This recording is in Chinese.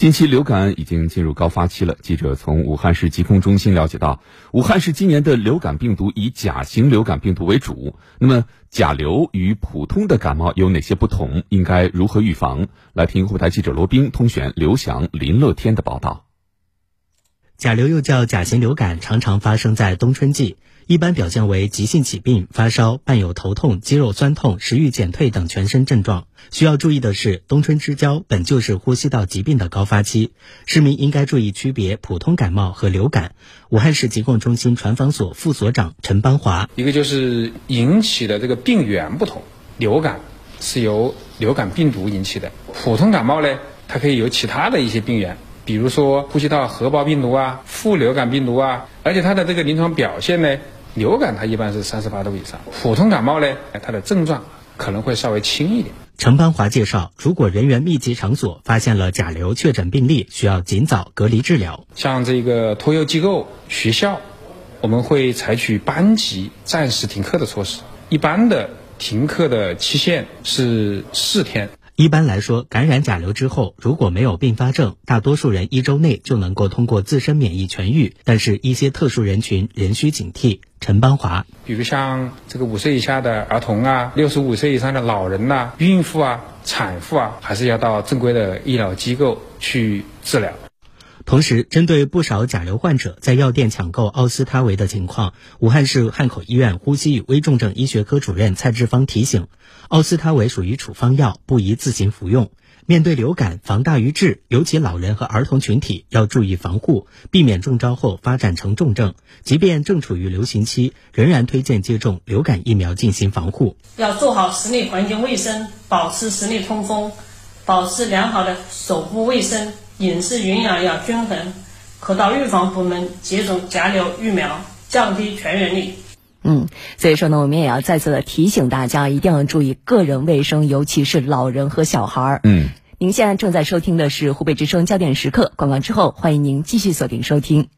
近期流感已经进入高发期了。记者从武汉市疾控中心了解到，武汉市今年的流感病毒以甲型流感病毒为主。那么，甲流与普通的感冒有哪些不同？应该如何预防？来听湖台记者罗斌、通选刘翔、林乐天的报道。甲流又叫甲型流感，常常发生在冬春季。一般表现为急性起病、发烧，伴有头痛、肌肉酸痛、食欲减退等全身症状。需要注意的是，冬春之交本就是呼吸道疾病的高发期，市民应该注意区别普通感冒和流感。武汉市疾控中心传防所副所长陈邦华：一个就是引起的这个病源不同，流感是由流感病毒引起的，普通感冒呢，它可以有其他的一些病源。比如说呼吸道合胞病毒啊、副流感病毒啊，而且它的这个临床表现呢。流感它一般是三十八度以上，普通感冒呢，它的症状可能会稍微轻一点。陈邦华介绍，如果人员密集场所发现了甲流确诊病例，需要尽早隔离治疗。像这个托幼机构、学校，我们会采取班级暂时停课的措施，一般的停课的期限是四天。一般来说，感染甲流之后，如果没有并发症，大多数人一周内就能够通过自身免疫痊愈。但是，一些特殊人群仍需警惕。陈邦华，比如像这个五岁以下的儿童啊，六十五岁以上的老人呐，孕妇啊，产妇啊，还是要到正规的医疗机构去治疗。同时，针对不少甲流患者在药店抢购奥司他韦的情况，武汉市汉口医院呼吸与危重症医学科主任蔡志芳提醒，奥司他韦属于处方药，不宜自行服用。面对流感，防大于治，尤其老人和儿童群体要注意防护，避免中招后发展成重症。即便正处于流行期，仍然推荐接种流感疫苗进行防护。要做好室内环境卫生，保持室内通风，保持良好的手部卫生。饮食营养要均衡，可到预防部门接种甲流疫苗，降低传染力。嗯，所以说呢，我们也要再次的提醒大家，一定要注意个人卫生，尤其是老人和小孩儿。嗯，您现在正在收听的是湖北之声焦点时刻，广告之后，欢迎您继续锁定收听。